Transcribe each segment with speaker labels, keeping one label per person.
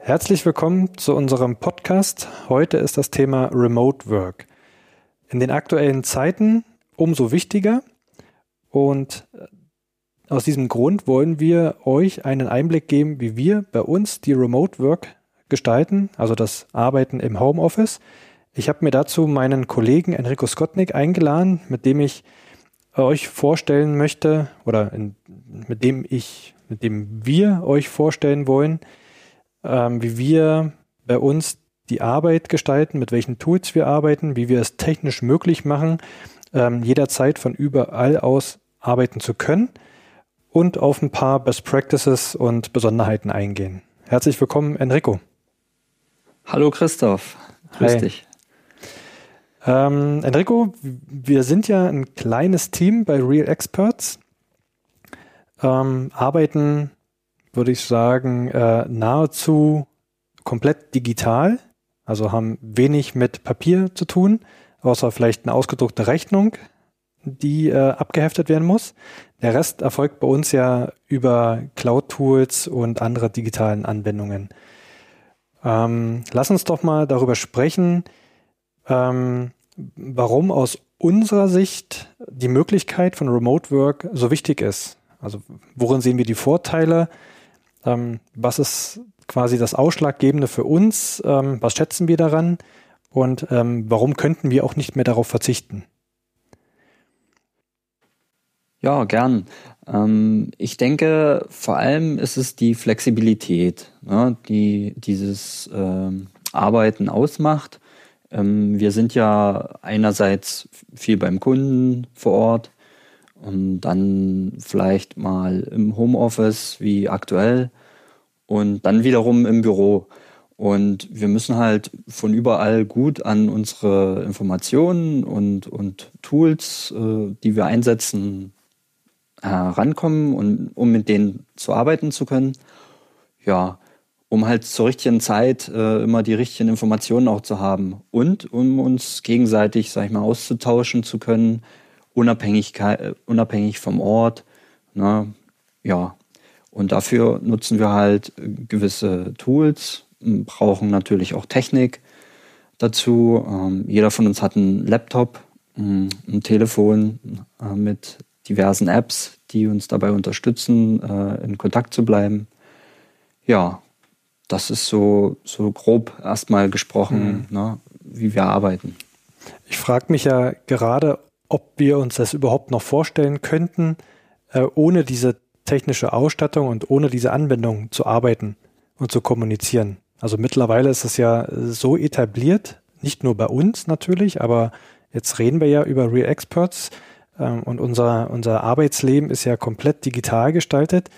Speaker 1: Herzlich willkommen zu unserem Podcast. Heute ist das Thema Remote Work. In den aktuellen Zeiten umso wichtiger und äh, aus diesem Grund wollen wir euch einen Einblick geben, wie wir bei uns die Remote Work gestalten, also das Arbeiten im Homeoffice. Ich habe mir dazu meinen Kollegen Enrico Skotnik eingeladen, mit dem ich euch vorstellen möchte oder in, mit dem ich, mit dem wir euch vorstellen wollen, ähm, wie wir bei uns die Arbeit gestalten, mit welchen Tools wir arbeiten, wie wir es technisch möglich machen, ähm, jederzeit von überall aus arbeiten zu können und auf ein paar Best Practices und Besonderheiten eingehen. Herzlich willkommen, Enrico.
Speaker 2: Hallo Christoph, grüß Hi. dich.
Speaker 1: Ähm, Enrico, wir sind ja ein kleines Team bei Real Experts, ähm, arbeiten würde ich sagen, äh, nahezu komplett digital. Also haben wenig mit Papier zu tun, außer vielleicht eine ausgedruckte Rechnung, die äh, abgeheftet werden muss. Der Rest erfolgt bei uns ja über Cloud-Tools und andere digitalen Anwendungen. Ähm, lass uns doch mal darüber sprechen, ähm, warum aus unserer Sicht die Möglichkeit von Remote Work so wichtig ist. Also worin sehen wir die Vorteile? Ähm, was ist quasi das Ausschlaggebende für uns? Ähm, was schätzen wir daran? Und ähm, warum könnten wir auch nicht mehr darauf verzichten?
Speaker 2: Ja, gern. Ähm, ich denke, vor allem ist es die Flexibilität, ne, die dieses ähm, Arbeiten ausmacht. Ähm, wir sind ja einerseits viel beim Kunden vor Ort, und dann vielleicht mal im Homeoffice wie aktuell und dann wiederum im Büro. Und wir müssen halt von überall gut an unsere Informationen und, und Tools, äh, die wir einsetzen, herankommen und um mit denen zu arbeiten zu können. Ja, um halt zur richtigen Zeit äh, immer die richtigen Informationen auch zu haben und um uns gegenseitig, sag ich mal, auszutauschen zu können, Unabhängigkeit, äh, unabhängig vom Ort. Ne? Ja, und dafür nutzen wir halt gewisse Tools, brauchen natürlich auch Technik dazu. Ähm, jeder von uns hat einen Laptop, ein Telefon äh, mit diversen Apps, die uns dabei unterstützen, äh, in Kontakt zu bleiben. Ja, das ist so, so grob erstmal gesprochen, mhm. ne, wie wir arbeiten.
Speaker 1: Ich frage mich ja gerade, ob wir uns das überhaupt noch vorstellen könnten, äh, ohne diese technische Ausstattung und ohne diese Anwendung zu arbeiten und zu kommunizieren. Also mittlerweile ist es ja so etabliert, nicht nur bei uns natürlich, aber jetzt reden wir ja über Real Experts ähm, und unser, unser Arbeitsleben ist ja komplett digital gestaltet.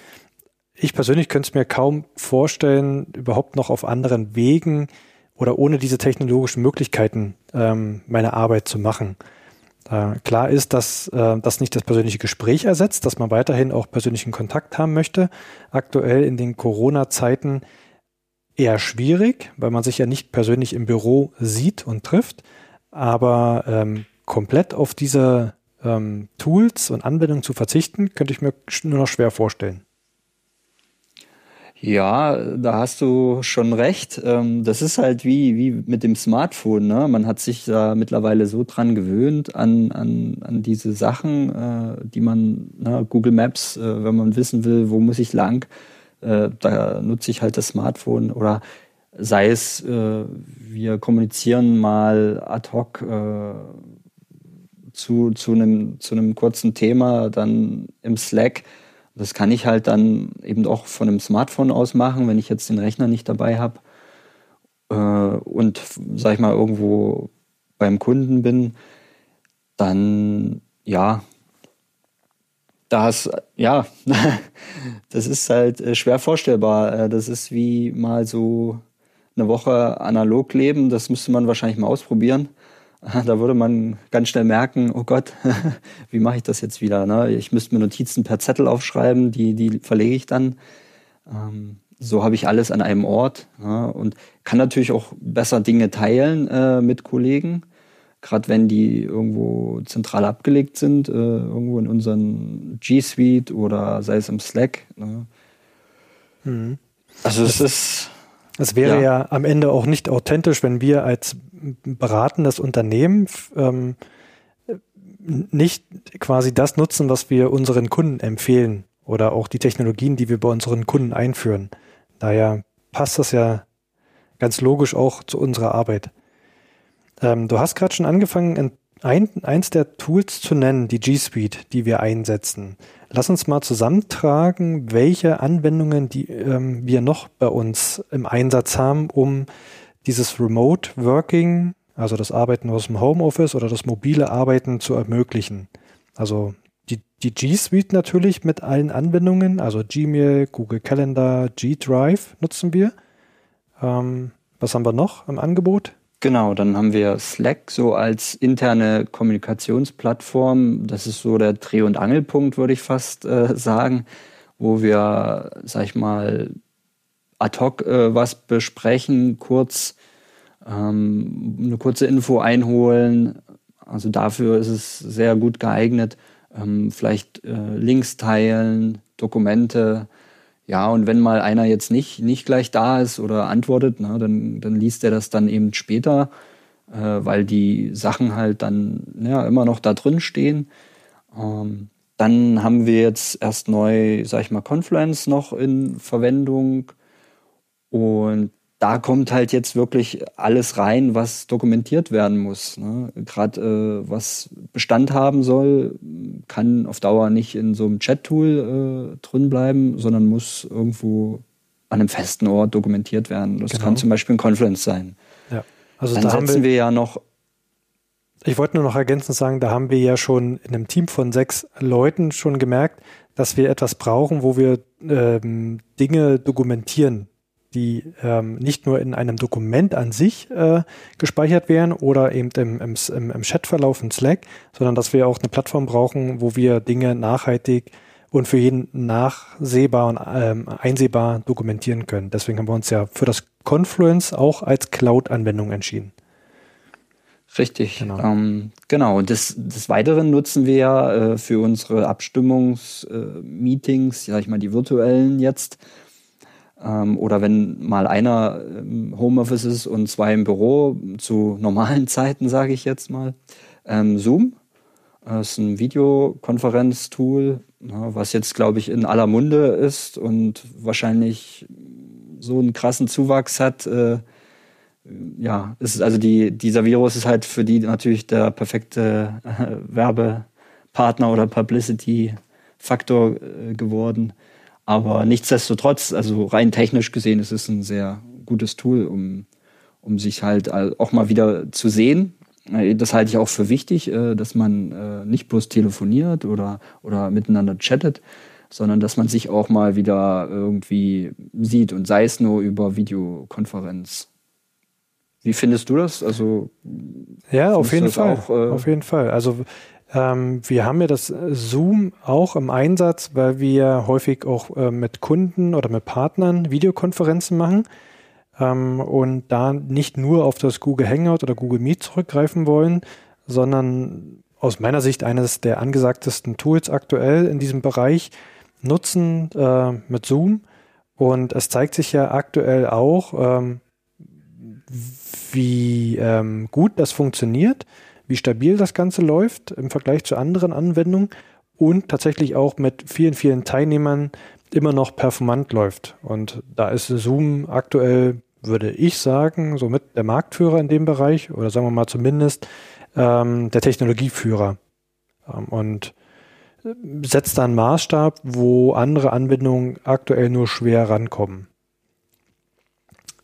Speaker 1: Ich persönlich könnte es mir kaum vorstellen, überhaupt noch auf anderen Wegen oder ohne diese technologischen Möglichkeiten ähm, meine Arbeit zu machen. Äh, klar ist, dass äh, das nicht das persönliche Gespräch ersetzt, dass man weiterhin auch persönlichen Kontakt haben möchte. Aktuell in den Corona-Zeiten eher schwierig, weil man sich ja nicht persönlich im Büro sieht und trifft. Aber ähm, komplett auf diese ähm, Tools und Anwendungen zu verzichten, könnte ich mir nur noch schwer vorstellen.
Speaker 2: Ja, da hast du schon recht. Ähm, das ist halt wie, wie mit dem Smartphone. Ne? Man hat sich da mittlerweile so dran gewöhnt an, an, an diese Sachen, äh, die man, ne, Google Maps, äh, wenn man wissen will, wo muss ich lang, äh, da nutze ich halt das Smartphone oder sei es, wir kommunizieren mal ad hoc zu, zu, einem, zu einem kurzen Thema, dann im Slack das kann ich halt dann eben auch von einem Smartphone aus machen, wenn ich jetzt den Rechner nicht dabei habe äh, und, sag ich mal, irgendwo beim Kunden bin, dann ja, das, ja, das ist halt äh, schwer vorstellbar. Äh, das ist wie mal so eine Woche analog leben. Das müsste man wahrscheinlich mal ausprobieren. Da würde man ganz schnell merken, oh Gott, wie mache ich das jetzt wieder? Ne? Ich müsste mir Notizen per Zettel aufschreiben, die, die verlege ich dann. Ähm, so habe ich alles an einem Ort ja, und kann natürlich auch besser Dinge teilen äh, mit Kollegen. gerade wenn die irgendwo zentral abgelegt sind, äh, irgendwo in unseren G Suite oder sei es im Slack. Ne?
Speaker 1: Mhm. Also es ist. Es wäre ja. ja. am Ende auch nicht authentisch, wenn wir als beratendes Unternehmen ähm, nicht quasi das nutzen, was wir unseren Kunden empfehlen oder auch die Technologien, die wir bei unseren Kunden einführen. Daher passt das ja ganz logisch auch zu unserer Arbeit. Ähm, du hast gerade schon angefangen, ein, eins der Tools zu nennen, die G Suite, die wir einsetzen. Lass uns mal zusammentragen, welche Anwendungen die, ähm, wir noch bei uns im Einsatz haben, um dieses Remote Working, also das Arbeiten aus dem Homeoffice oder das mobile Arbeiten zu ermöglichen. Also die, die G Suite natürlich mit allen Anwendungen, also Gmail, Google Calendar, G Drive nutzen wir. Ähm, was haben wir noch im Angebot?
Speaker 2: Genau, dann haben wir Slack so als interne Kommunikationsplattform. Das ist so der Dreh- und Angelpunkt, würde ich fast äh, sagen, wo wir, sag ich mal, ad hoc äh, was besprechen, kurz ähm, eine kurze Info einholen. Also dafür ist es sehr gut geeignet. Ähm, vielleicht äh, Links teilen, Dokumente, ja, und wenn mal einer jetzt nicht, nicht gleich da ist oder antwortet, na, dann, dann liest er das dann eben später, äh, weil die Sachen halt dann ja, immer noch da drin stehen. Ähm, dann haben wir jetzt erst neu, sag ich mal, Confluence noch in Verwendung. Und da kommt halt jetzt wirklich alles rein, was dokumentiert werden muss. Ne? Gerade äh, was Bestand haben soll, kann auf Dauer nicht in so einem Chat-Tool äh, drin bleiben, sondern muss irgendwo an einem festen Ort dokumentiert werden. Das genau. kann zum Beispiel ein Confluence sein.
Speaker 1: Ja.
Speaker 2: Also Dann da setzen wir, wir ja noch
Speaker 1: ich wollte nur noch ergänzend sagen, da haben wir ja schon in einem Team von sechs Leuten schon gemerkt, dass wir etwas brauchen, wo wir ähm, Dinge dokumentieren die ähm, nicht nur in einem Dokument an sich äh, gespeichert werden oder eben im, im, im Chatverlauf in Slack, sondern dass wir auch eine Plattform brauchen, wo wir Dinge nachhaltig und für jeden nachsehbar und ähm, einsehbar dokumentieren können. Deswegen haben wir uns ja für das Confluence auch als Cloud-Anwendung entschieden.
Speaker 2: Richtig, genau. Ähm, genau. Des, des Weiteren nutzen wir ja äh, für unsere Abstimmungsmeetings, äh, ja ich mal die virtuellen jetzt, oder wenn mal einer im Homeoffice ist und zwei im Büro, zu normalen Zeiten, sage ich jetzt mal. Ähm, Zoom das ist ein Videokonferenztool, was jetzt, glaube ich, in aller Munde ist und wahrscheinlich so einen krassen Zuwachs hat. Äh, ja, ist also die, dieser Virus ist halt für die natürlich der perfekte äh, Werbepartner oder Publicity-Faktor äh, geworden. Aber nichtsdestotrotz, also rein technisch gesehen, ist es ein sehr gutes Tool, um, um sich halt auch mal wieder zu sehen. Äh, das halte ich auch für wichtig, äh, dass man äh, nicht bloß telefoniert oder, oder miteinander chattet, sondern dass man sich auch mal wieder irgendwie sieht und sei es nur über Videokonferenz. Wie findest du das? Also
Speaker 1: ja, auf jeden Fall. Auch, äh auf jeden Fall. Also ähm, wir haben ja das Zoom auch im Einsatz, weil wir häufig auch äh, mit Kunden oder mit Partnern Videokonferenzen machen ähm, und da nicht nur auf das Google Hangout oder Google Meet zurückgreifen wollen, sondern aus meiner Sicht eines der angesagtesten Tools aktuell in diesem Bereich nutzen äh, mit Zoom. Und es zeigt sich ja aktuell auch, ähm, wie ähm, gut das funktioniert wie stabil das Ganze läuft im Vergleich zu anderen Anwendungen und tatsächlich auch mit vielen, vielen Teilnehmern immer noch performant läuft. Und da ist Zoom aktuell, würde ich sagen, somit der Marktführer in dem Bereich oder sagen wir mal zumindest ähm, der Technologieführer. Ähm, und setzt da einen Maßstab, wo andere Anwendungen aktuell nur schwer rankommen.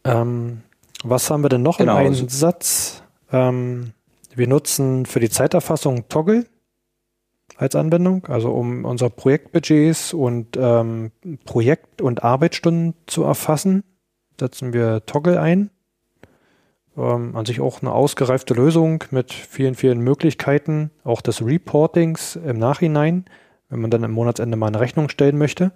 Speaker 1: Ähm, was haben wir denn noch genau. im Einsatz? Ähm, wir nutzen für die Zeiterfassung Toggle als Anwendung, also um unsere Projektbudgets und ähm, Projekt- und Arbeitsstunden zu erfassen, setzen wir Toggle ein. Ähm, an sich auch eine ausgereifte Lösung mit vielen, vielen Möglichkeiten, auch des Reportings im Nachhinein, wenn man dann im Monatsende mal eine Rechnung stellen möchte.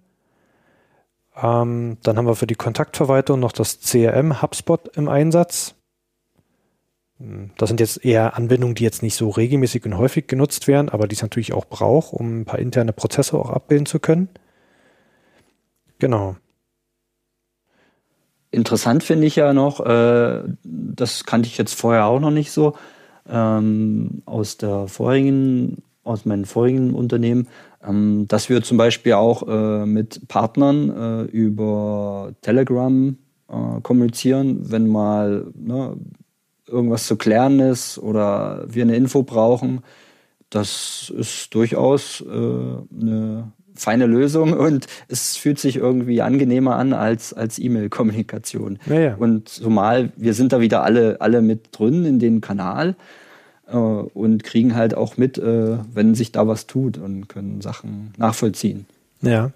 Speaker 1: Ähm, dann haben wir für die Kontaktverwaltung noch das CRM HubSpot im Einsatz. Das sind jetzt eher Anwendungen, die jetzt nicht so regelmäßig und häufig genutzt werden, aber die es natürlich auch braucht, um ein paar interne Prozesse auch abbilden zu können. Genau.
Speaker 2: Interessant finde ich ja noch, äh, das kannte ich jetzt vorher auch noch nicht so, ähm, aus der vorigen, aus meinen vorigen Unternehmen, ähm, dass wir zum Beispiel auch äh, mit Partnern äh, über Telegram äh, kommunizieren, wenn mal ne, irgendwas zu klären ist oder wir eine Info brauchen. Das ist durchaus äh, eine feine Lösung und es fühlt sich irgendwie angenehmer an als, als E-Mail-Kommunikation.
Speaker 1: Ja, ja.
Speaker 2: Und zumal wir sind da wieder alle, alle mit drin in den Kanal äh, und kriegen halt auch mit, äh, wenn sich da was tut und können Sachen nachvollziehen.
Speaker 1: Ja.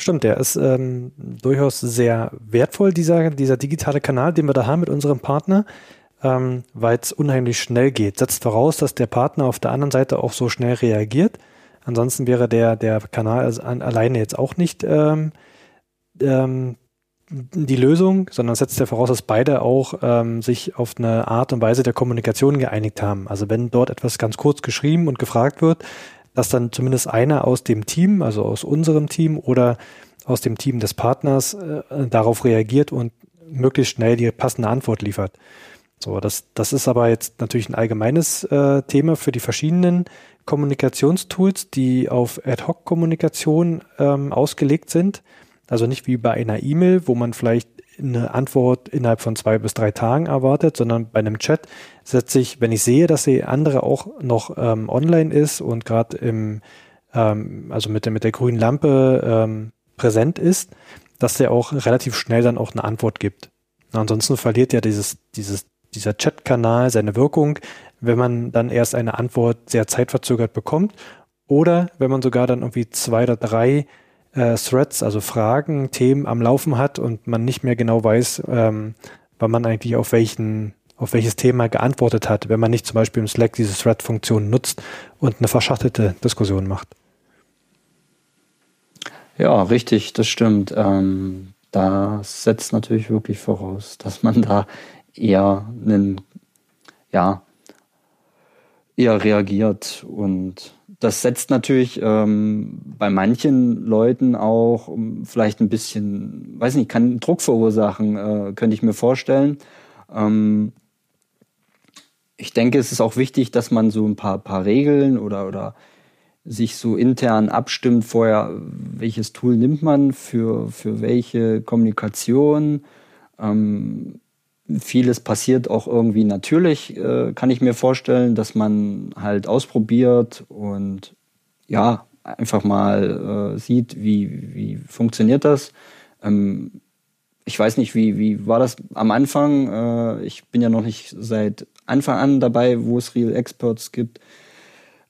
Speaker 1: Stimmt, der ist ähm, durchaus sehr wertvoll, dieser, dieser digitale Kanal, den wir da haben mit unserem Partner, ähm, weil es unheimlich schnell geht. Setzt voraus, dass der Partner auf der anderen Seite auch so schnell reagiert. Ansonsten wäre der, der Kanal an, alleine jetzt auch nicht ähm, ähm, die Lösung, sondern setzt ja voraus, dass beide auch ähm, sich auf eine Art und Weise der Kommunikation geeinigt haben. Also wenn dort etwas ganz kurz geschrieben und gefragt wird, dass dann zumindest einer aus dem Team, also aus unserem Team oder aus dem Team des Partners äh, darauf reagiert und möglichst schnell die passende Antwort liefert. So, das, das ist aber jetzt natürlich ein allgemeines äh, Thema für die verschiedenen Kommunikationstools, die auf Ad-Hoc-Kommunikation ähm, ausgelegt sind. Also nicht wie bei einer E-Mail, wo man vielleicht eine Antwort innerhalb von zwei bis drei Tagen erwartet, sondern bei einem Chat setze ich, wenn ich sehe, dass die andere auch noch ähm, online ist und gerade im, ähm, also mit der, mit der grünen Lampe ähm, präsent ist, dass der auch relativ schnell dann auch eine Antwort gibt. Ansonsten verliert ja dieses, dieses dieser Chat-Kanal seine Wirkung, wenn man dann erst eine Antwort sehr zeitverzögert bekommt oder wenn man sogar dann irgendwie zwei oder drei äh, Threads, also Fragen, Themen am Laufen hat und man nicht mehr genau weiß, ähm, wann man eigentlich auf welchen auf welches Thema geantwortet hat, wenn man nicht zum Beispiel im Slack diese Thread-Funktion nutzt und eine verschachtelte Diskussion macht.
Speaker 2: Ja, richtig, das stimmt. Ähm, das setzt natürlich wirklich voraus, dass man da eher einen, ja, eher reagiert. Und das setzt natürlich ähm, bei manchen Leuten auch vielleicht ein bisschen, weiß nicht, kann Druck verursachen, äh, könnte ich mir vorstellen. Ähm, ich denke, es ist auch wichtig, dass man so ein paar, paar Regeln oder, oder sich so intern abstimmt vorher, welches Tool nimmt man für, für welche Kommunikation. Ähm, Vieles passiert auch irgendwie natürlich, äh, kann ich mir vorstellen, dass man halt ausprobiert und ja, einfach mal äh, sieht, wie, wie funktioniert das. Ähm, ich weiß nicht, wie, wie war das am Anfang? Äh, ich bin ja noch nicht seit Anfang an dabei, wo es Real Experts gibt.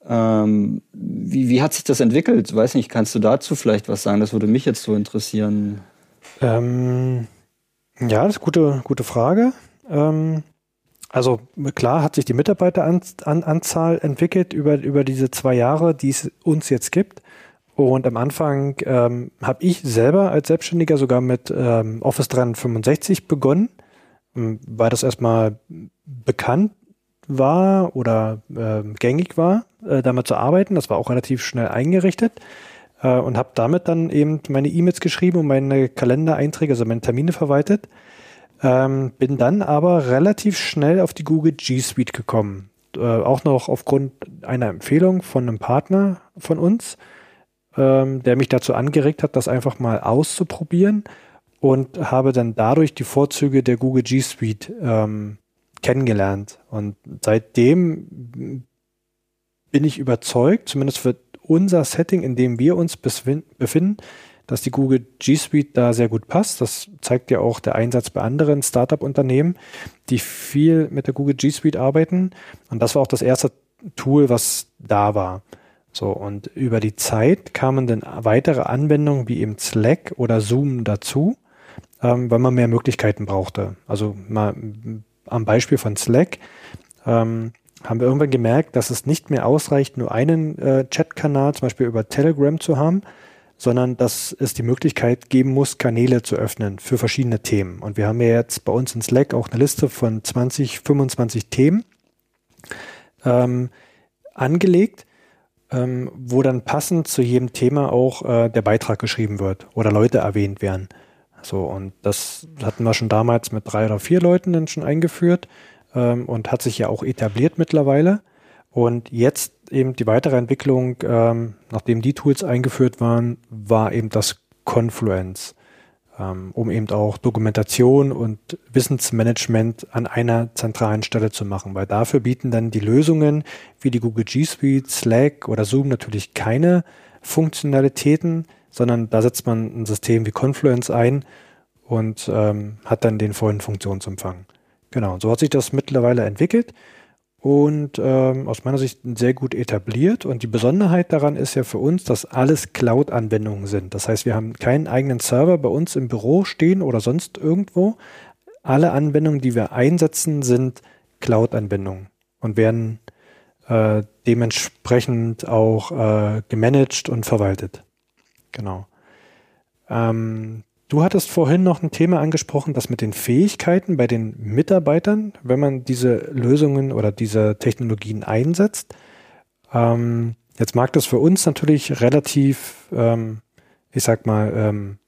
Speaker 2: Ähm, wie, wie hat sich das entwickelt? Weiß nicht, kannst du dazu vielleicht was sagen? Das würde mich jetzt so interessieren.
Speaker 1: Ähm ja, das ist gute, gute Frage. Ähm, also klar hat sich die Mitarbeiteranzahl entwickelt über, über diese zwei Jahre, die es uns jetzt gibt. Und am Anfang ähm, habe ich selber als Selbstständiger sogar mit ähm, Office 365 begonnen, ähm, weil das erstmal bekannt war oder äh, gängig war, äh, damit zu arbeiten. Das war auch relativ schnell eingerichtet äh, und habe damit dann eben meine E-Mails geschrieben und meine Kalendereinträge, also meine Termine verwaltet. Ähm, bin dann aber relativ schnell auf die Google G Suite gekommen. Äh, auch noch aufgrund einer Empfehlung von einem Partner von uns, ähm, der mich dazu angeregt hat, das einfach mal auszuprobieren und habe dann dadurch die Vorzüge der Google G Suite ähm, kennengelernt. Und seitdem bin ich überzeugt, zumindest für unser Setting, in dem wir uns befinden, dass die Google G Suite da sehr gut passt. Das zeigt ja auch der Einsatz bei anderen Startup-Unternehmen, die viel mit der Google G Suite arbeiten. Und das war auch das erste Tool, was da war. So, und über die Zeit kamen dann weitere Anwendungen wie eben Slack oder Zoom dazu, ähm, weil man mehr Möglichkeiten brauchte. Also mal am Beispiel von Slack. Ähm, haben wir irgendwann gemerkt, dass es nicht mehr ausreicht, nur einen äh, Chatkanal zum Beispiel über Telegram zu haben, sondern dass es die Möglichkeit geben muss, Kanäle zu öffnen für verschiedene Themen. Und wir haben ja jetzt bei uns in Slack auch eine Liste von 20, 25 Themen ähm, angelegt, ähm, wo dann passend zu jedem Thema auch äh, der Beitrag geschrieben wird oder Leute erwähnt werden. So, und das hatten wir schon damals mit drei oder vier Leuten dann schon eingeführt ähm, und hat sich ja auch etabliert mittlerweile. Und jetzt eben die weitere Entwicklung, ähm, nachdem die Tools eingeführt waren, war eben das Confluence, ähm, um eben auch Dokumentation und Wissensmanagement an einer zentralen Stelle zu machen, weil dafür bieten dann die Lösungen wie die Google G Suite, Slack oder Zoom natürlich keine Funktionalitäten, sondern da setzt man ein System wie Confluence ein und ähm, hat dann den vollen Funktionsumfang. Genau, so hat sich das mittlerweile entwickelt und ähm, aus meiner Sicht sehr gut etabliert. Und die Besonderheit daran ist ja für uns, dass alles Cloud-Anwendungen sind. Das heißt, wir haben keinen eigenen Server bei uns im Büro stehen oder sonst irgendwo. Alle Anwendungen, die wir einsetzen, sind Cloud-Anwendungen und werden äh, dementsprechend auch äh, gemanagt und verwaltet. Genau. Ähm, Du hattest vorhin noch ein Thema angesprochen, das mit den Fähigkeiten bei den Mitarbeitern, wenn man diese Lösungen oder diese Technologien einsetzt. Ähm, jetzt mag das für uns natürlich relativ, ähm, ich sag mal, ähm,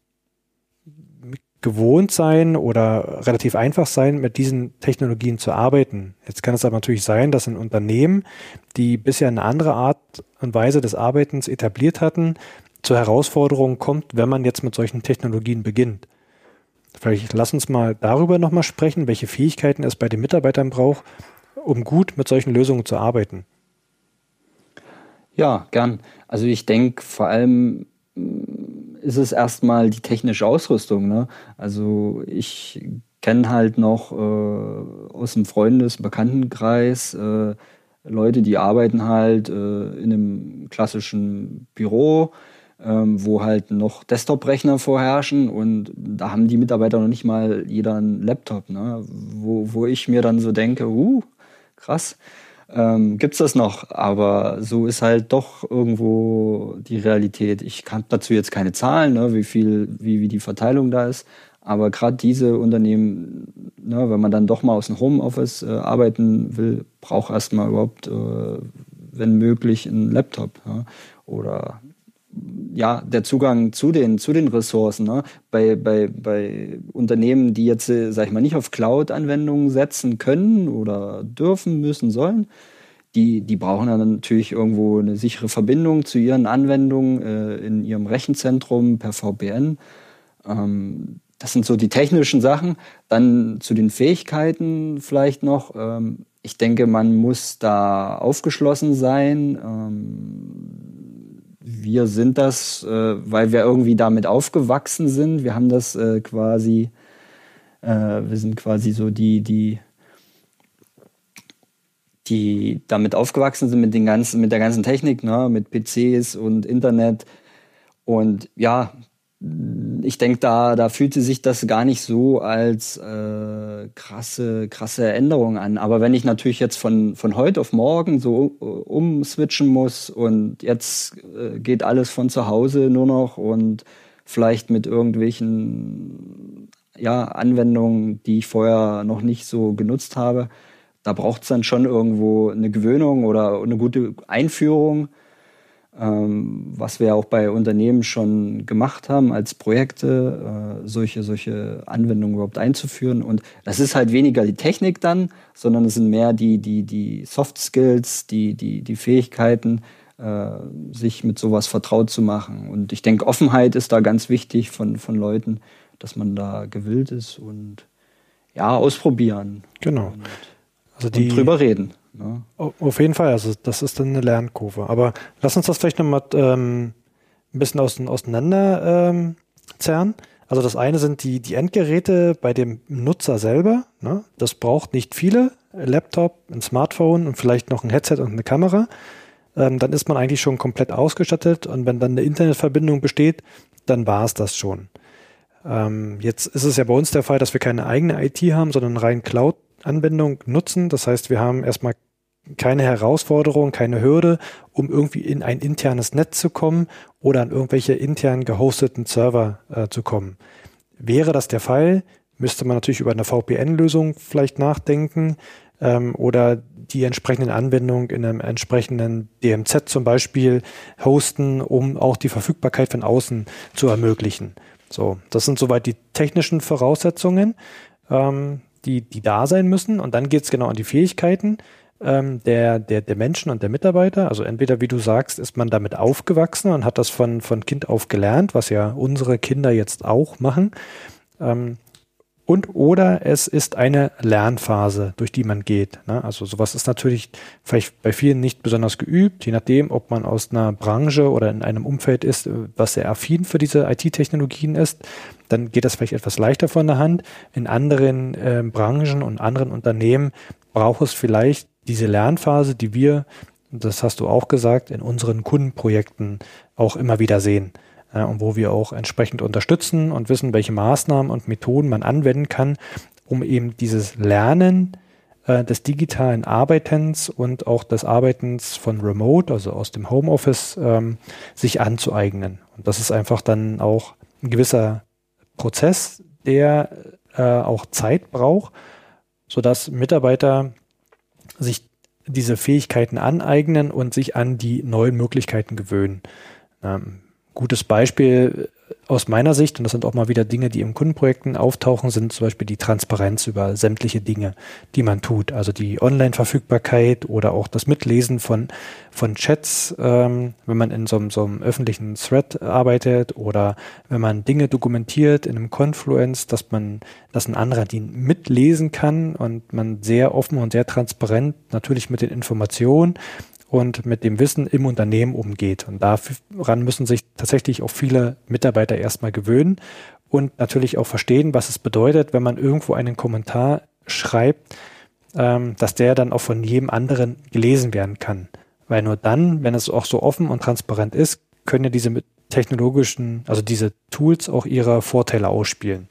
Speaker 1: gewohnt sein oder relativ einfach sein, mit diesen Technologien zu arbeiten. Jetzt kann es aber natürlich sein, dass ein Unternehmen, die bisher eine andere Art und Weise des Arbeitens etabliert hatten, zur Herausforderung kommt, wenn man jetzt mit solchen Technologien beginnt. Vielleicht lass uns mal darüber nochmal sprechen, welche Fähigkeiten es bei den Mitarbeitern braucht, um gut mit solchen Lösungen zu arbeiten.
Speaker 2: Ja, gern. Also ich denke, vor allem mm, ist es erstmal die technische Ausrüstung. Ne? Also ich kenne halt noch äh, aus dem Freundes-, Bekanntenkreis äh, Leute, die arbeiten halt äh, in einem klassischen Büro, wo halt noch Desktop-Rechner vorherrschen und da haben die Mitarbeiter noch nicht mal jeder einen Laptop, ne? wo, wo ich mir dann so denke, uh, krass, ähm, gibt's das noch, aber so ist halt doch irgendwo die Realität. Ich kann dazu jetzt keine Zahlen, ne, wie viel, wie, wie die Verteilung da ist, aber gerade diese Unternehmen, ne, wenn man dann doch mal aus dem Homeoffice äh, arbeiten will, braucht erstmal überhaupt, äh, wenn möglich, einen Laptop ja, oder ja, der Zugang zu den, zu den Ressourcen. Ne? Bei, bei, bei Unternehmen, die jetzt, äh, sag ich mal, nicht auf Cloud-Anwendungen setzen können oder dürfen, müssen, sollen, die, die brauchen dann natürlich irgendwo eine sichere Verbindung zu ihren Anwendungen äh, in ihrem Rechenzentrum per VPN. Ähm, das sind so die technischen Sachen. Dann zu den Fähigkeiten vielleicht noch. Ähm, ich denke, man muss da aufgeschlossen sein. Ähm, wir sind das, äh, weil wir irgendwie damit aufgewachsen sind. Wir haben das äh, quasi, äh, wir sind quasi so die, die, die damit aufgewachsen sind mit den ganzen, mit der ganzen Technik, ne, mit PCs und Internet. Und ja, ich denke, da, da fühlte sich das gar nicht so als äh, krasse, krasse Änderung an. Aber wenn ich natürlich jetzt von, von heute auf morgen so umswitchen muss und jetzt äh, geht alles von zu Hause nur noch und vielleicht mit irgendwelchen ja, Anwendungen, die ich vorher noch nicht so genutzt habe, da braucht es dann schon irgendwo eine Gewöhnung oder eine gute Einführung was wir auch bei Unternehmen schon gemacht haben als Projekte, äh, solche, solche Anwendungen überhaupt einzuführen. Und das ist halt weniger die Technik dann, sondern es sind mehr die, die, die Soft Skills, die, die, die Fähigkeiten, äh, sich mit sowas vertraut zu machen. Und ich denke, Offenheit ist da ganz wichtig von, von Leuten, dass man da gewillt ist und ja, ausprobieren.
Speaker 1: Genau.
Speaker 2: Und, also die, und drüber reden. Ne?
Speaker 1: Auf jeden Fall, also das ist dann eine Lernkurve. Aber lass uns das vielleicht nochmal ähm, ein bisschen auseinander ähm, zerren. Also das eine sind die, die Endgeräte bei dem Nutzer selber. Ne? Das braucht nicht viele. Laptop, ein Smartphone und vielleicht noch ein Headset und eine Kamera. Ähm, dann ist man eigentlich schon komplett ausgestattet und wenn dann eine Internetverbindung besteht, dann war es das schon. Ähm, jetzt ist es ja bei uns der Fall, dass wir keine eigene IT haben, sondern rein Cloud Anwendung nutzen. Das heißt, wir haben erstmal keine Herausforderung, keine Hürde, um irgendwie in ein internes Netz zu kommen oder an irgendwelche intern gehosteten Server äh, zu kommen. Wäre das der Fall, müsste man natürlich über eine VPN-Lösung vielleicht nachdenken ähm, oder die entsprechenden Anwendungen in einem entsprechenden DMZ zum Beispiel hosten, um auch die Verfügbarkeit von außen zu ermöglichen. So, das sind soweit die technischen Voraussetzungen, ähm, die, die da sein müssen. Und dann geht es genau an die Fähigkeiten ähm, der, der, der Menschen und der Mitarbeiter. Also entweder, wie du sagst, ist man damit aufgewachsen und hat das von, von Kind auf gelernt, was ja unsere Kinder jetzt auch machen. Ähm, und oder es ist eine Lernphase, durch die man geht. Ne? Also sowas ist natürlich vielleicht bei vielen nicht besonders geübt, je nachdem, ob man aus einer Branche oder in einem Umfeld ist, was sehr affin für diese IT-Technologien ist, dann geht das vielleicht etwas leichter von der Hand. In anderen äh, Branchen und anderen Unternehmen braucht es vielleicht diese Lernphase, die wir, das hast du auch gesagt, in unseren Kundenprojekten auch immer wieder sehen äh, und wo wir auch entsprechend unterstützen und wissen, welche Maßnahmen und Methoden man anwenden kann, um eben dieses Lernen äh, des digitalen Arbeitens und auch des Arbeitens von Remote, also aus dem Homeoffice, ähm, sich anzueignen. Und das ist einfach dann auch ein gewisser Prozess, der äh, auch Zeit braucht, sodass Mitarbeiter sich diese Fähigkeiten aneignen und sich an die neuen Möglichkeiten gewöhnen. Ähm, gutes Beispiel aus meiner Sicht, und das sind auch mal wieder Dinge, die im Kundenprojekten auftauchen, sind zum Beispiel die Transparenz über sämtliche Dinge, die man tut. Also die Online-Verfügbarkeit oder auch das Mitlesen von, von Chats, ähm, wenn man in so, einem, so einem öffentlichen Thread arbeitet oder wenn man Dinge dokumentiert in einem Confluence, dass man, dass ein anderer die mitlesen kann und man sehr offen und sehr transparent natürlich mit den Informationen und mit dem Wissen im Unternehmen umgeht. Und daran müssen sich tatsächlich auch viele Mitarbeiter erstmal gewöhnen und natürlich auch verstehen, was es bedeutet, wenn man irgendwo einen Kommentar schreibt, ähm, dass der dann auch von jedem anderen gelesen werden kann. Weil nur dann, wenn es auch so offen und transparent ist, können ja diese technologischen, also diese Tools auch ihre Vorteile ausspielen.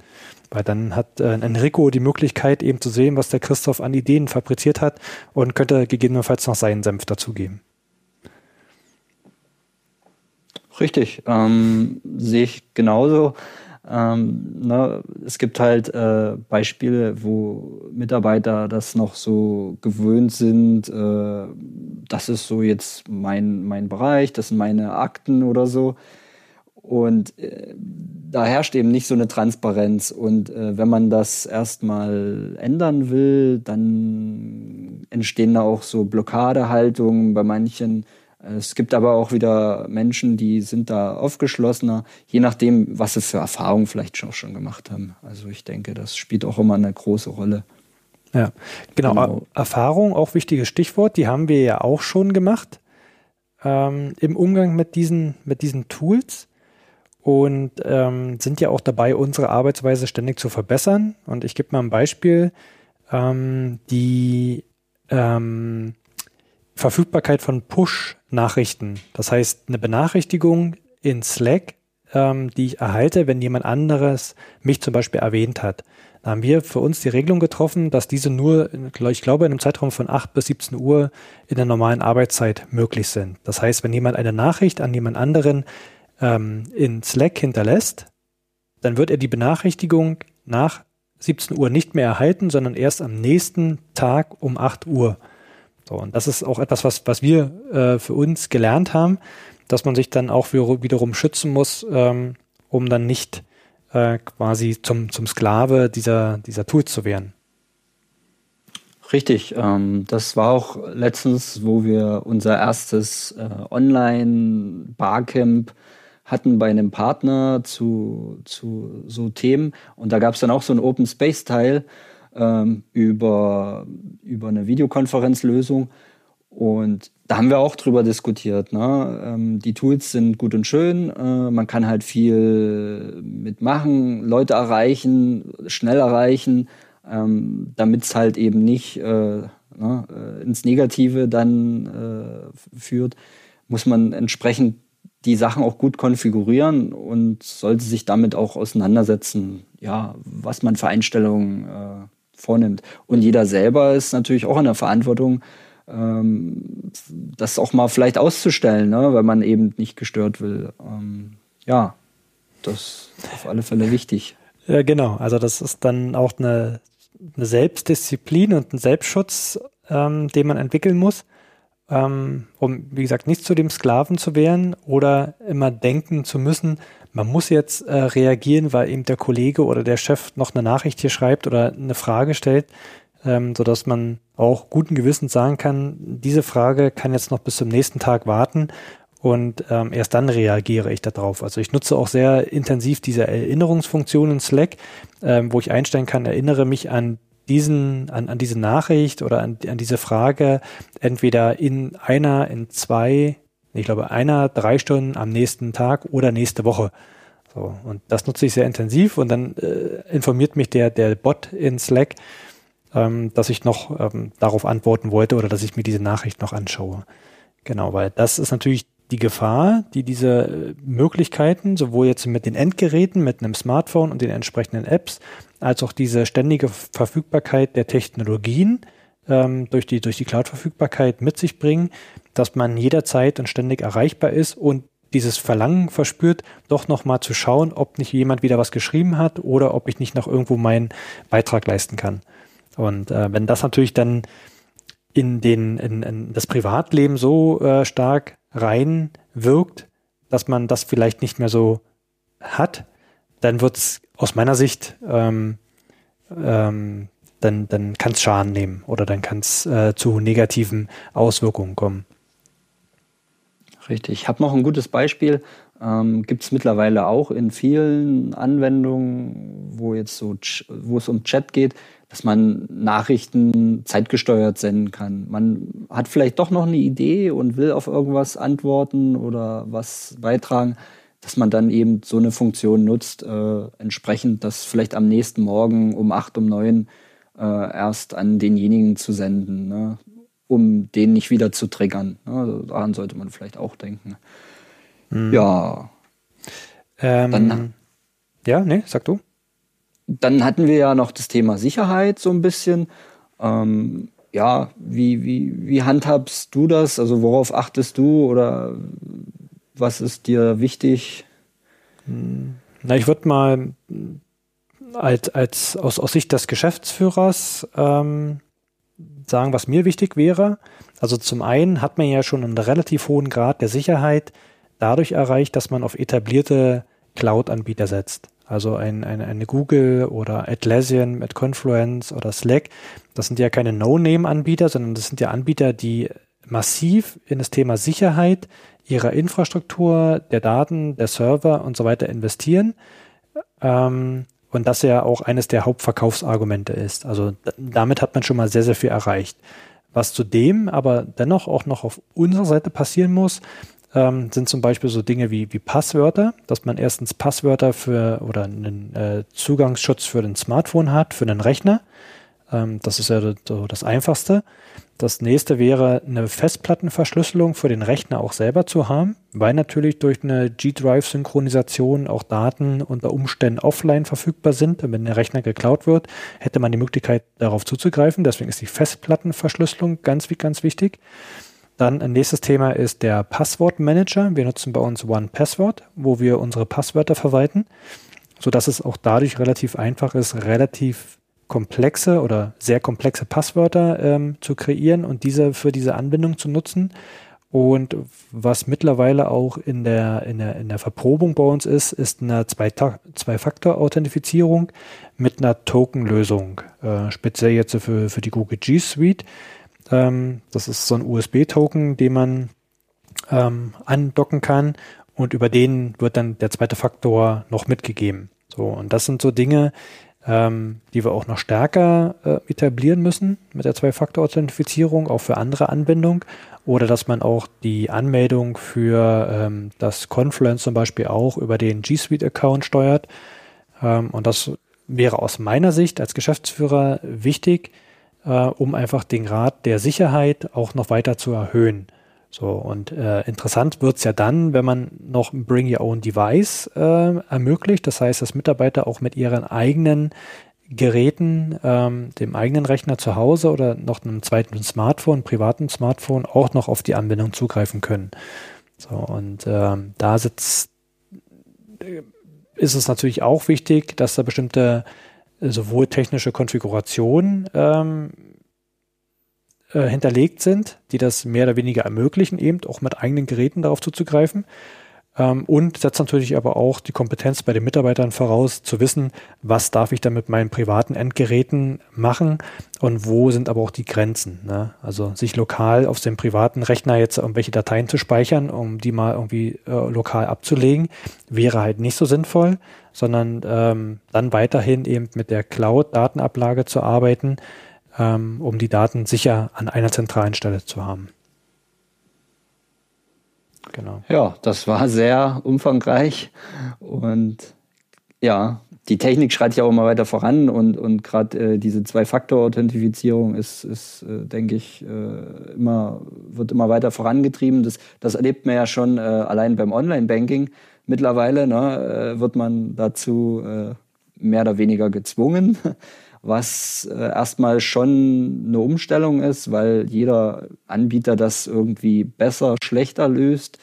Speaker 1: Weil dann hat äh, Enrico die Möglichkeit eben zu sehen, was der Christoph an Ideen fabriziert hat und könnte gegebenenfalls noch seinen Senf dazugeben.
Speaker 2: Richtig, ähm, sehe ich genauso. Ähm, ne, es gibt halt äh, Beispiele, wo Mitarbeiter das noch so gewöhnt sind, äh, das ist so jetzt mein, mein Bereich, das sind meine Akten oder so. Und äh, da herrscht eben nicht so eine Transparenz. Und äh, wenn man das erstmal ändern will, dann entstehen da auch so Blockadehaltungen bei manchen. Es gibt aber auch wieder Menschen, die sind da aufgeschlossener, je nachdem, was sie für Erfahrungen vielleicht schon, schon gemacht haben. Also ich denke, das spielt auch immer eine große Rolle.
Speaker 1: Ja, genau. genau. Erfahrung, auch wichtiges Stichwort, die haben wir ja auch schon gemacht ähm, im Umgang mit diesen, mit diesen Tools und ähm, sind ja auch dabei, unsere Arbeitsweise ständig zu verbessern. Und ich gebe mal ein Beispiel. Ähm, die ähm, Verfügbarkeit von Push-Nachrichten. Das heißt, eine Benachrichtigung in Slack, ähm, die ich erhalte, wenn jemand anderes mich zum Beispiel erwähnt hat. Da haben wir für uns die Regelung getroffen, dass diese nur, ich glaube, in einem Zeitraum von 8 bis 17 Uhr in der normalen Arbeitszeit möglich sind. Das heißt, wenn jemand eine Nachricht an jemand anderen ähm, in Slack hinterlässt, dann wird er die Benachrichtigung nach 17 Uhr nicht mehr erhalten, sondern erst am nächsten Tag um 8 Uhr. So, und das ist auch etwas, was, was wir äh, für uns gelernt haben, dass man sich dann auch wiederum schützen muss, ähm, um dann nicht äh, quasi zum, zum Sklave dieser, dieser Tools zu werden.
Speaker 2: Richtig, ähm, das war auch letztens, wo wir unser erstes äh, Online-Barcamp hatten bei einem Partner zu, zu so Themen. Und da gab es dann auch so einen Open Space Teil ähm, über, über eine Videokonferenzlösung. Und da haben wir auch drüber diskutiert. Ne? Ähm, die Tools sind gut und schön. Äh, man kann halt viel mitmachen, Leute erreichen, schnell erreichen, ähm, damit es halt eben nicht äh, ne, äh, ins Negative dann äh, führt, muss man entsprechend die Sachen auch gut konfigurieren und sollte sich damit auch auseinandersetzen, ja, was man für Einstellungen äh, vornimmt. Und jeder selber ist natürlich auch in der Verantwortung, ähm, das auch mal vielleicht auszustellen, ne, weil man eben nicht gestört will. Ähm, ja, das ist auf alle Fälle wichtig.
Speaker 1: Ja, genau. Also das ist dann auch eine, eine Selbstdisziplin und ein Selbstschutz, ähm, den man entwickeln muss, um, wie gesagt, nicht zu dem Sklaven zu werden oder immer denken zu müssen, man muss jetzt äh, reagieren, weil eben der Kollege oder der Chef noch eine Nachricht hier schreibt oder eine Frage stellt, ähm, so dass man auch guten Gewissens sagen kann, diese Frage kann jetzt noch bis zum nächsten Tag warten und ähm, erst dann reagiere ich darauf. Also ich nutze auch sehr intensiv diese Erinnerungsfunktion in Slack, ähm, wo ich einstellen kann, erinnere mich an diesen, an, an diese Nachricht oder an, an diese Frage entweder in einer, in zwei, ich glaube einer, drei Stunden am nächsten Tag oder nächste Woche. So, und das nutze ich sehr intensiv und dann äh, informiert mich der, der Bot in Slack, ähm, dass ich noch ähm, darauf antworten wollte oder dass ich mir diese Nachricht noch anschaue. Genau, weil das ist natürlich die Gefahr, die diese äh, Möglichkeiten, sowohl jetzt mit den Endgeräten, mit einem Smartphone und den entsprechenden Apps, als auch diese ständige Verfügbarkeit der Technologien ähm, durch die, durch die Cloud-Verfügbarkeit mit sich bringen, dass man jederzeit und ständig erreichbar ist und dieses Verlangen verspürt, doch nochmal zu schauen, ob nicht jemand wieder was geschrieben hat oder ob ich nicht noch irgendwo meinen Beitrag leisten kann. Und äh, wenn das natürlich dann in, den, in, in das Privatleben so äh, stark reinwirkt, dass man das vielleicht nicht mehr so hat, dann wird es aus meiner Sicht, ähm, ähm, dann, dann kann es Schaden nehmen oder dann kann es äh, zu negativen Auswirkungen kommen.
Speaker 2: Richtig. Ich habe noch ein gutes Beispiel. Ähm, Gibt es mittlerweile auch in vielen Anwendungen, wo jetzt so, wo es um Chat geht, dass man Nachrichten zeitgesteuert senden kann. Man hat vielleicht doch noch eine Idee und will auf irgendwas antworten oder was beitragen, dass man dann eben so eine Funktion nutzt, äh, entsprechend das vielleicht am nächsten Morgen um acht, um neun äh, erst an denjenigen zu senden, ne? um den nicht wieder zu triggern. Ne? Also daran sollte man vielleicht auch denken.
Speaker 1: Hm. Ja. Ähm, dann, ja, nee, sag du
Speaker 2: dann hatten wir ja noch das Thema Sicherheit so ein bisschen. Ähm, ja, wie, wie, wie handhabst du das? Also worauf achtest du oder was ist dir wichtig?
Speaker 1: Na, ich würde mal als, als aus, aus Sicht des Geschäftsführers ähm, sagen, was mir wichtig wäre. Also zum einen hat man ja schon einen relativ hohen Grad der Sicherheit dadurch erreicht, dass man auf etablierte Cloud-Anbieter setzt. Also ein, ein, eine Google oder Atlassian mit Confluence oder Slack, das sind ja keine No-Name-Anbieter, sondern das sind ja Anbieter, die massiv in das Thema Sicherheit ihrer Infrastruktur, der Daten, der Server und so weiter investieren. Ähm, und das ja auch eines der Hauptverkaufsargumente ist. Also damit hat man schon mal sehr, sehr viel erreicht. Was zudem aber dennoch auch noch auf unserer Seite passieren muss, ähm, sind zum Beispiel so Dinge wie, wie Passwörter, dass man erstens Passwörter für oder einen äh, Zugangsschutz für den Smartphone hat, für den Rechner. Ähm, das ist ja so das Einfachste. Das nächste wäre eine Festplattenverschlüsselung für den Rechner auch selber zu haben, weil natürlich durch eine G-Drive-Synchronisation auch Daten unter Umständen offline verfügbar sind. Und wenn der Rechner geklaut wird, hätte man die Möglichkeit, darauf zuzugreifen. Deswegen ist die Festplattenverschlüsselung ganz, ganz wichtig. Dann ein nächstes Thema ist der Passwortmanager. Wir nutzen bei uns OnePassword, wo wir unsere Passwörter verwalten, sodass es auch dadurch relativ einfach ist, relativ komplexe oder sehr komplexe Passwörter ähm, zu kreieren und diese für diese Anbindung zu nutzen. Und was mittlerweile auch in der, in der, in der Verprobung bei uns ist, ist eine Zwei-Faktor-Authentifizierung mit einer Token-Lösung, äh, speziell jetzt für, für die Google G Suite. Ähm, das ist so ein USB-Token, den man ähm, andocken kann und über den wird dann der zweite Faktor noch mitgegeben. So, und das sind so Dinge, ähm, die wir auch noch stärker äh, etablieren müssen mit der Zwei-Faktor-Authentifizierung, auch für andere Anwendungen. Oder dass man auch die Anmeldung für ähm, das Confluence zum Beispiel auch über den G Suite-Account steuert. Ähm, und das wäre aus meiner Sicht als Geschäftsführer wichtig, äh, um einfach den Grad der Sicherheit auch noch weiter zu erhöhen. So, und äh, interessant wird's ja dann, wenn man noch ein Bring Your Own Device äh, ermöglicht. Das heißt, dass Mitarbeiter auch mit ihren eigenen Geräten, ähm, dem eigenen Rechner zu Hause oder noch einem zweiten Smartphone, privaten Smartphone, auch noch auf die Anwendung zugreifen können. So, und ähm, da sitzt, äh, ist es natürlich auch wichtig, dass da bestimmte sowohl technische Konfigurationen ähm, äh, hinterlegt sind, die das mehr oder weniger ermöglichen, eben auch mit eigenen Geräten darauf zuzugreifen. Ähm, und setzt natürlich aber auch die Kompetenz bei den Mitarbeitern voraus, zu wissen, was darf ich da mit meinen privaten Endgeräten machen und wo sind aber auch die Grenzen. Ne? Also sich lokal auf dem privaten Rechner jetzt irgendwelche Dateien zu speichern, um die mal irgendwie äh, lokal abzulegen, wäre halt nicht so sinnvoll, sondern ähm, dann weiterhin eben mit der Cloud-Datenablage zu arbeiten, ähm, um die Daten sicher an einer zentralen Stelle zu haben.
Speaker 2: Genau. Ja, das war sehr umfangreich und ja, die Technik schreitet ja auch immer weiter voran und, und gerade äh, diese Zwei-Faktor-Authentifizierung ist, ist äh, denke ich, äh, immer, wird immer weiter vorangetrieben. Das, das erlebt man ja schon äh, allein beim Online-Banking. Mittlerweile ne, äh, wird man dazu äh, mehr oder weniger gezwungen was äh, erstmal schon eine Umstellung ist, weil jeder Anbieter das irgendwie besser, schlechter löst.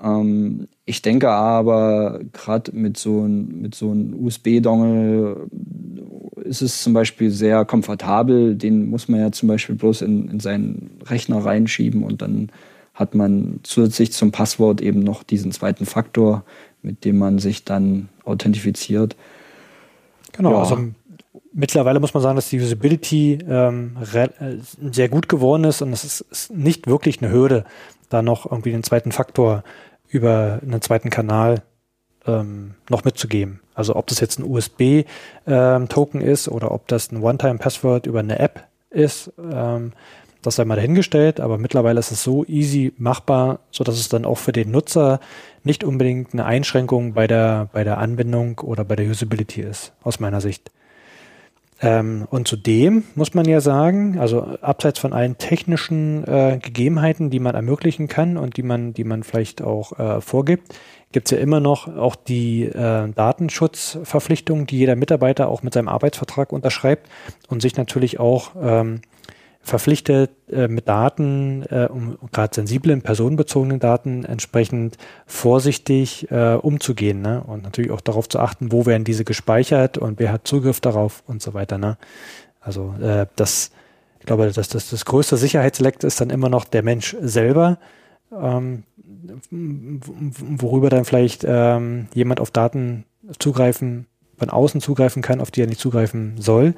Speaker 2: Ähm, ich denke aber, gerade mit so einem so USB-Dongle ist es zum Beispiel sehr komfortabel. Den muss man ja zum Beispiel bloß in, in seinen Rechner reinschieben und dann hat man zusätzlich zum Passwort eben noch diesen zweiten Faktor, mit dem man sich dann authentifiziert.
Speaker 1: Genau, ja. also mittlerweile muss man sagen, dass die Usability ähm, äh, sehr gut geworden ist und es ist, ist, nicht wirklich eine Hürde, da noch irgendwie den zweiten Faktor über einen zweiten Kanal ähm, noch mitzugeben. Also ob das jetzt ein USB-Token ähm, ist oder ob das ein One-Time-Password über eine App ist, ähm, das sei mal dahingestellt, aber mittlerweile ist es so easy machbar, so dass es dann auch für den Nutzer nicht unbedingt eine Einschränkung bei der, bei der Anwendung oder bei der Usability ist, aus meiner Sicht. Ähm, und zudem muss man ja sagen, also abseits von allen technischen äh, Gegebenheiten, die man ermöglichen kann und die man, die man vielleicht auch äh, vorgibt, gibt es ja immer noch auch die äh, Datenschutzverpflichtung, die jeder Mitarbeiter auch mit seinem Arbeitsvertrag unterschreibt und sich natürlich auch ähm, verpflichtet, äh, mit Daten, äh, um gerade sensiblen, personenbezogenen Daten entsprechend vorsichtig äh, umzugehen ne? und natürlich auch darauf zu achten, wo werden diese gespeichert und wer hat Zugriff darauf und so weiter. Ne? Also das, ich glaube, das, das, das größte Sicherheitsleck ist dann immer noch der Mensch selber, ähm, worüber dann vielleicht ähm, jemand auf Daten zugreifen, von außen zugreifen kann, auf die er nicht zugreifen soll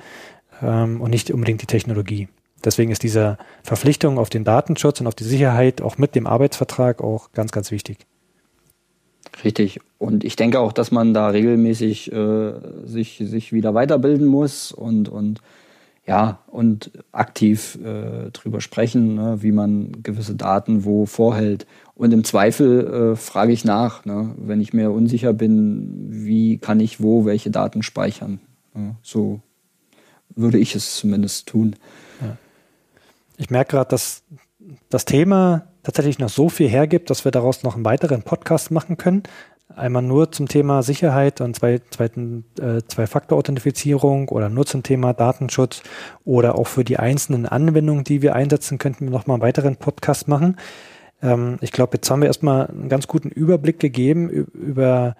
Speaker 1: ähm, und nicht unbedingt die Technologie. Deswegen ist diese Verpflichtung auf den Datenschutz und auf die Sicherheit auch mit dem Arbeitsvertrag auch ganz, ganz wichtig.
Speaker 2: Richtig. Und ich denke auch, dass man da regelmäßig äh, sich, sich wieder weiterbilden muss und, und ja, und aktiv äh, drüber sprechen, ne, wie man gewisse Daten wo vorhält. Und im Zweifel äh, frage ich nach, ne, wenn ich mir unsicher bin, wie kann ich wo welche Daten speichern. Ja, so würde ich es zumindest tun.
Speaker 1: Ich merke gerade, dass das Thema tatsächlich noch so viel hergibt, dass wir daraus noch einen weiteren Podcast machen können. Einmal nur zum Thema Sicherheit und zwei, zweiten, äh, Zwei-Faktor-Authentifizierung oder nur zum Thema Datenschutz oder auch für die einzelnen Anwendungen, die wir einsetzen, könnten wir noch mal einen weiteren Podcast machen. Ähm, ich glaube, jetzt haben wir erstmal einen ganz guten Überblick gegeben über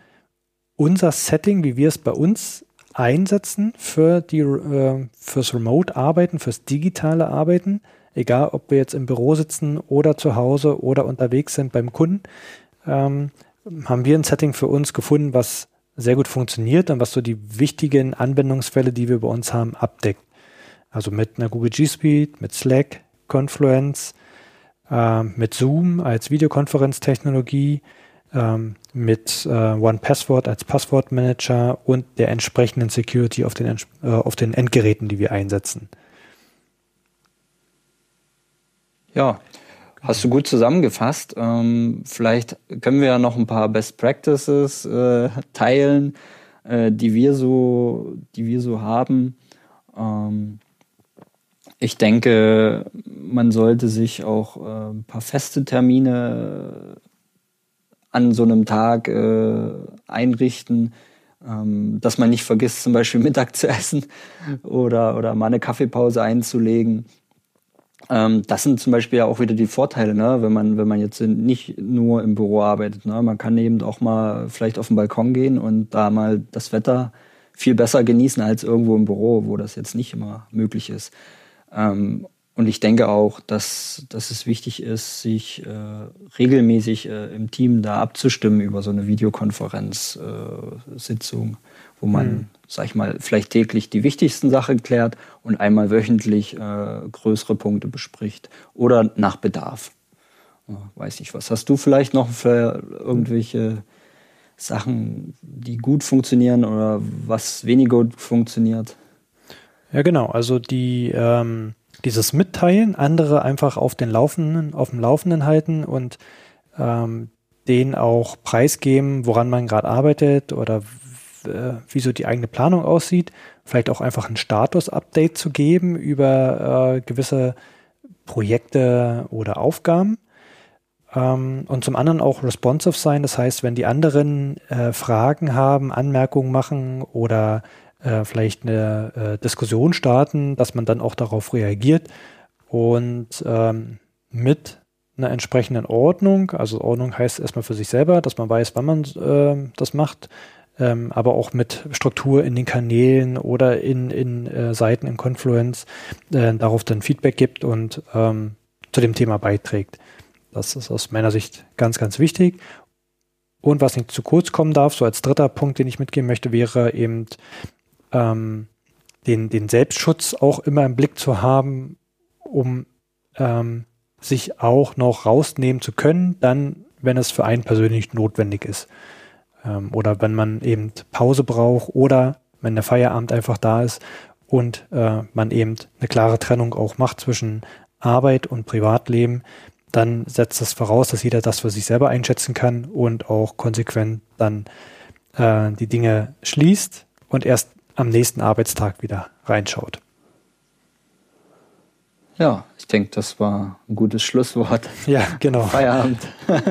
Speaker 1: unser Setting, wie wir es bei uns einsetzen für die, äh, fürs Remote-Arbeiten, fürs digitale Arbeiten egal ob wir jetzt im Büro sitzen oder zu Hause oder unterwegs sind beim Kunden, ähm, haben wir ein Setting für uns gefunden, was sehr gut funktioniert und was so die wichtigen Anwendungsfälle, die wir bei uns haben, abdeckt. Also mit einer Google G Suite, mit Slack, Confluence, äh, mit Zoom als Videokonferenztechnologie, ähm, mit äh, OnePassword als Passwortmanager und der entsprechenden Security auf den, äh, auf den Endgeräten, die wir einsetzen.
Speaker 2: Ja, hast du gut zusammengefasst. Ähm, vielleicht können wir ja noch ein paar Best Practices äh, teilen, äh, die wir so, die wir so haben. Ähm, ich denke, man sollte sich auch äh, ein paar feste Termine an so einem Tag äh, einrichten. Ähm, dass man nicht vergisst, zum Beispiel Mittag zu essen oder, oder mal eine Kaffeepause einzulegen. Ähm, das sind zum Beispiel ja auch wieder die Vorteile, ne? wenn man, wenn man jetzt nicht nur im Büro arbeitet. Ne? Man kann eben auch mal vielleicht auf den Balkon gehen und da mal das Wetter viel besser genießen als irgendwo im Büro, wo das jetzt nicht immer möglich ist. Ähm, und ich denke auch, dass, dass es wichtig ist, sich äh, regelmäßig äh, im Team da abzustimmen über so eine Videokonferenzsitzung, äh, wo man, mhm. sag ich mal, vielleicht täglich die wichtigsten Sachen klärt und einmal wöchentlich äh, größere Punkte bespricht oder nach Bedarf. Ja, weiß nicht, was hast du vielleicht noch für irgendwelche Sachen, die gut funktionieren oder was weniger gut funktioniert?
Speaker 1: Ja, genau. Also die ähm dieses Mitteilen, andere einfach auf den Laufenden, auf dem Laufenden halten und ähm, denen auch preisgeben, woran man gerade arbeitet oder äh, wie so die eigene Planung aussieht. Vielleicht auch einfach ein Status-Update zu geben über äh, gewisse Projekte oder Aufgaben. Ähm, und zum anderen auch responsive sein. Das heißt, wenn die anderen äh, Fragen haben, Anmerkungen machen oder äh, vielleicht eine äh, Diskussion starten, dass man dann auch darauf reagiert und ähm, mit einer entsprechenden Ordnung, also Ordnung heißt erstmal für sich selber, dass man weiß, wann man äh, das macht, ähm, aber auch mit Struktur in den Kanälen oder in, in äh, Seiten in Confluence äh, darauf dann Feedback gibt und ähm, zu dem Thema beiträgt. Das ist aus meiner Sicht ganz, ganz wichtig. Und was nicht zu kurz kommen darf, so als dritter Punkt, den ich mitgeben möchte, wäre eben ähm, den, den Selbstschutz auch immer im Blick zu haben, um ähm, sich auch noch rausnehmen zu können, dann, wenn es für einen persönlich notwendig ist. Ähm, oder wenn man eben Pause braucht oder wenn der Feierabend einfach da ist und äh, man eben eine klare Trennung auch macht zwischen Arbeit und Privatleben, dann setzt das voraus, dass jeder das für sich selber einschätzen kann und auch konsequent dann äh, die Dinge schließt und erst am nächsten Arbeitstag wieder reinschaut.
Speaker 2: Ja, ich denke, das war ein gutes Schlusswort.
Speaker 1: Ja, genau.
Speaker 2: Feierabend.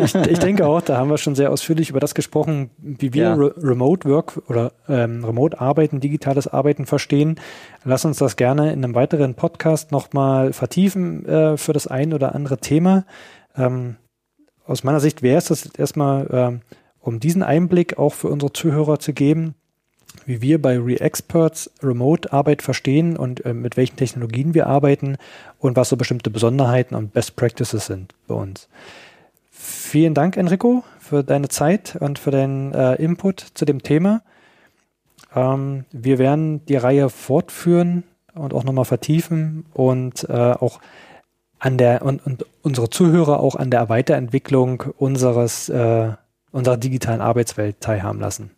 Speaker 1: ich, ich, denke auch, da haben wir schon sehr ausführlich über das gesprochen, wie wir ja. Re Remote Work oder ähm, Remote Arbeiten, digitales Arbeiten verstehen. Lass uns das gerne in einem weiteren Podcast nochmal vertiefen äh, für das ein oder andere Thema. Ähm, aus meiner Sicht wäre es das erstmal, äh, um diesen Einblick auch für unsere Zuhörer zu geben wie wir bei ReExperts Remote-Arbeit verstehen und äh, mit welchen Technologien wir arbeiten und was so bestimmte Besonderheiten und Best Practices sind bei uns. Vielen Dank, Enrico, für deine Zeit und für deinen äh, Input zu dem Thema. Ähm, wir werden die Reihe fortführen und auch nochmal vertiefen und äh, auch an der und, und unsere Zuhörer auch an der Weiterentwicklung unseres äh, unserer digitalen Arbeitswelt teilhaben lassen.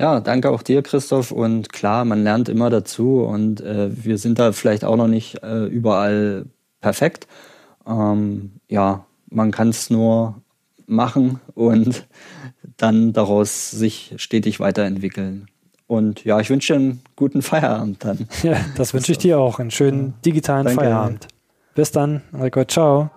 Speaker 2: Ja, danke auch dir, Christoph. Und klar, man lernt immer dazu und äh, wir sind da vielleicht auch noch nicht äh, überall perfekt. Ähm, ja, man kann es nur machen und dann daraus sich stetig weiterentwickeln. Und ja, ich wünsche einen guten Feierabend dann.
Speaker 1: Ja, das wünsche ich dir auch. Einen schönen digitalen Danke. Feierabend. Bis dann, Rico. Ciao.